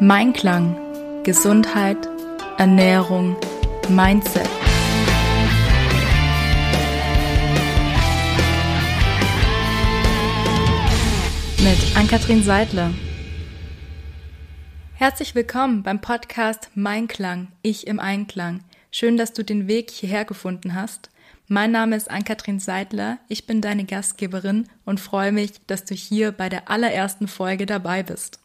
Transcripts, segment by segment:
Mein Klang. Gesundheit, Ernährung, Mindset. Mit Ann-Kathrin Seidler. Herzlich willkommen beim Podcast Mein Klang, ich im Einklang. Schön, dass du den Weg hierher gefunden hast. Mein Name ist Ann-Kathrin Seidler, ich bin deine Gastgeberin und freue mich, dass du hier bei der allerersten Folge dabei bist.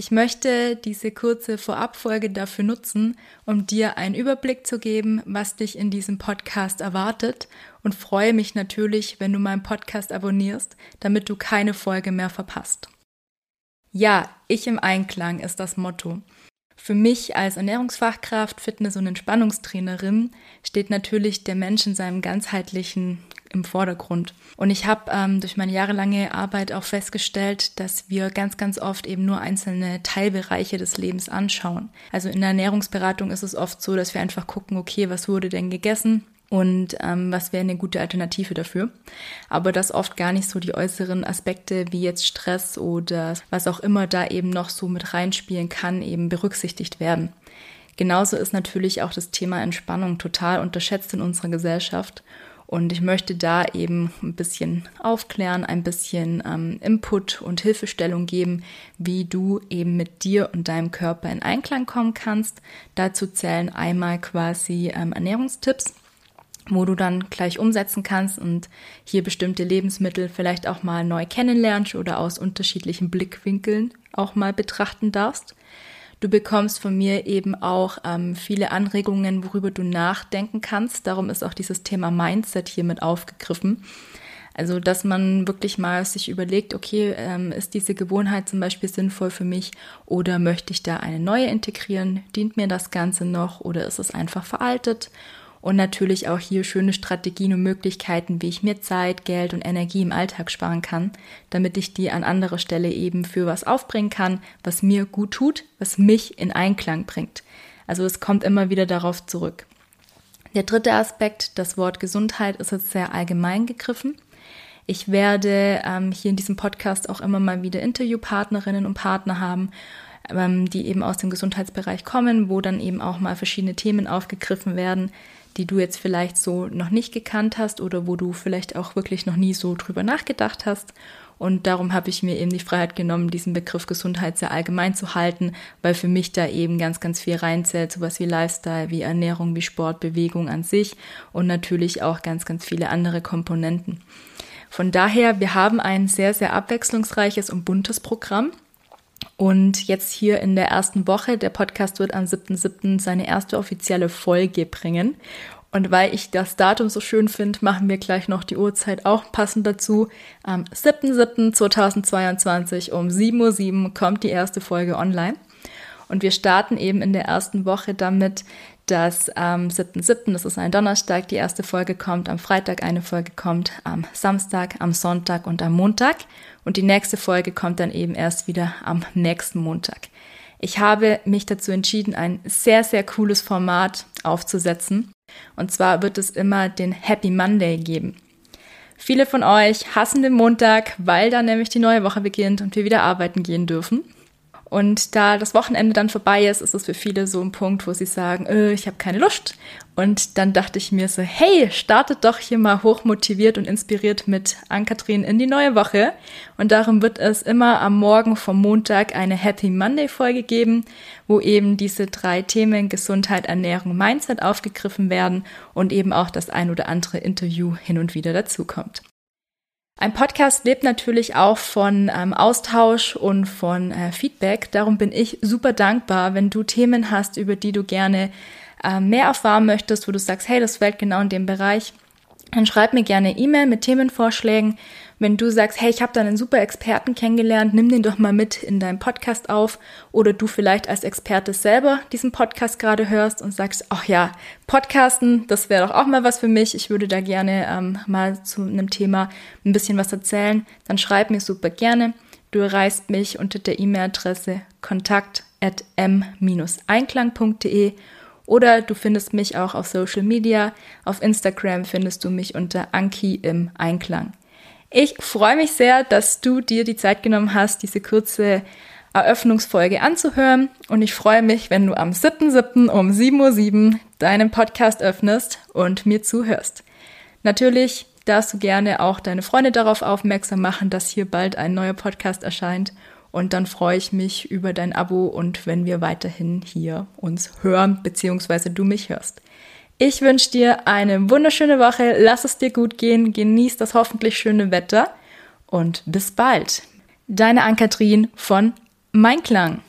Ich möchte diese kurze Vorabfolge dafür nutzen, um dir einen Überblick zu geben, was dich in diesem Podcast erwartet und freue mich natürlich, wenn du meinen Podcast abonnierst, damit du keine Folge mehr verpasst. Ja, ich im Einklang ist das Motto. Für mich als Ernährungsfachkraft, Fitness- und Entspannungstrainerin steht natürlich der Mensch in seinem ganzheitlichen im Vordergrund. Und ich habe ähm, durch meine jahrelange Arbeit auch festgestellt, dass wir ganz, ganz oft eben nur einzelne Teilbereiche des Lebens anschauen. Also in der Ernährungsberatung ist es oft so, dass wir einfach gucken, okay, was wurde denn gegessen? und ähm, was wäre eine gute Alternative dafür. Aber dass oft gar nicht so die äußeren Aspekte wie jetzt Stress oder was auch immer da eben noch so mit reinspielen kann, eben berücksichtigt werden. Genauso ist natürlich auch das Thema Entspannung total unterschätzt in unserer Gesellschaft. Und ich möchte da eben ein bisschen aufklären, ein bisschen ähm, Input und Hilfestellung geben, wie du eben mit dir und deinem Körper in Einklang kommen kannst. Dazu zählen einmal quasi ähm, Ernährungstipps, wo du dann gleich umsetzen kannst und hier bestimmte Lebensmittel vielleicht auch mal neu kennenlernst oder aus unterschiedlichen Blickwinkeln auch mal betrachten darfst. Du bekommst von mir eben auch ähm, viele Anregungen, worüber du nachdenken kannst. Darum ist auch dieses Thema Mindset hier mit aufgegriffen. Also, dass man wirklich mal sich überlegt, okay, ähm, ist diese Gewohnheit zum Beispiel sinnvoll für mich oder möchte ich da eine neue integrieren? Dient mir das Ganze noch oder ist es einfach veraltet? Und natürlich auch hier schöne Strategien und Möglichkeiten, wie ich mir Zeit, Geld und Energie im Alltag sparen kann, damit ich die an anderer Stelle eben für was aufbringen kann, was mir gut tut, was mich in Einklang bringt. Also es kommt immer wieder darauf zurück. Der dritte Aspekt, das Wort Gesundheit, ist jetzt sehr allgemein gegriffen. Ich werde ähm, hier in diesem Podcast auch immer mal wieder Interviewpartnerinnen und Partner haben, ähm, die eben aus dem Gesundheitsbereich kommen, wo dann eben auch mal verschiedene Themen aufgegriffen werden, die du jetzt vielleicht so noch nicht gekannt hast oder wo du vielleicht auch wirklich noch nie so drüber nachgedacht hast. Und darum habe ich mir eben die Freiheit genommen, diesen Begriff Gesundheit sehr allgemein zu halten, weil für mich da eben ganz, ganz viel reinzählt, sowas wie Lifestyle, wie Ernährung, wie Sport, Bewegung an sich und natürlich auch ganz, ganz viele andere Komponenten. Von daher, wir haben ein sehr, sehr abwechslungsreiches und buntes Programm. Und jetzt hier in der ersten Woche, der Podcast wird am 7.7. seine erste offizielle Folge bringen. Und weil ich das Datum so schön finde, machen wir gleich noch die Uhrzeit auch passend dazu. Am 7.7.2022 um 7.07 Uhr kommt die erste Folge online. Und wir starten eben in der ersten Woche damit, dass am 7.7., das ist ein Donnerstag, die erste Folge kommt, am Freitag eine Folge kommt, am Samstag, am Sonntag und am Montag. Und die nächste Folge kommt dann eben erst wieder am nächsten Montag. Ich habe mich dazu entschieden, ein sehr, sehr cooles Format aufzusetzen. Und zwar wird es immer den Happy Monday geben. Viele von euch hassen den Montag, weil dann nämlich die neue Woche beginnt und wir wieder arbeiten gehen dürfen. Und da das Wochenende dann vorbei ist, ist es für viele so ein Punkt, wo sie sagen, äh, ich habe keine Lust. Und dann dachte ich mir so, hey, startet doch hier mal hochmotiviert und inspiriert mit Ann-Kathrin in die neue Woche. Und darum wird es immer am Morgen vom Montag eine Happy Monday Folge geben, wo eben diese drei Themen Gesundheit, Ernährung, Mindset aufgegriffen werden und eben auch das ein oder andere Interview hin und wieder dazukommt. Ein Podcast lebt natürlich auch von ähm, Austausch und von äh, Feedback. Darum bin ich super dankbar, wenn du Themen hast, über die du gerne äh, mehr erfahren möchtest, wo du sagst, hey, das fällt genau in dem Bereich dann schreib mir gerne E-Mail mit Themenvorschlägen. Wenn du sagst, hey, ich habe da einen super Experten kennengelernt, nimm den doch mal mit in deinem Podcast auf. Oder du vielleicht als Experte selber diesen Podcast gerade hörst und sagst, ach ja, Podcasten, das wäre doch auch mal was für mich. Ich würde da gerne ähm, mal zu einem Thema ein bisschen was erzählen. Dann schreib mir super gerne. Du erreichst mich unter der E-Mail-Adresse kontakt at m-einklang.de oder du findest mich auch auf Social Media. Auf Instagram findest du mich unter Anki im Einklang. Ich freue mich sehr, dass du dir die Zeit genommen hast, diese kurze Eröffnungsfolge anzuhören und ich freue mich, wenn du am 7.7. um 7.07 Uhr deinen Podcast öffnest und mir zuhörst. Natürlich darfst du gerne auch deine Freunde darauf aufmerksam machen, dass hier bald ein neuer Podcast erscheint und dann freue ich mich über dein Abo und wenn wir weiterhin hier uns hören, beziehungsweise du mich hörst. Ich wünsche dir eine wunderschöne Woche, lass es dir gut gehen, genieß das hoffentlich schöne Wetter und bis bald. Deine Ann-Kathrin von Mein Klang.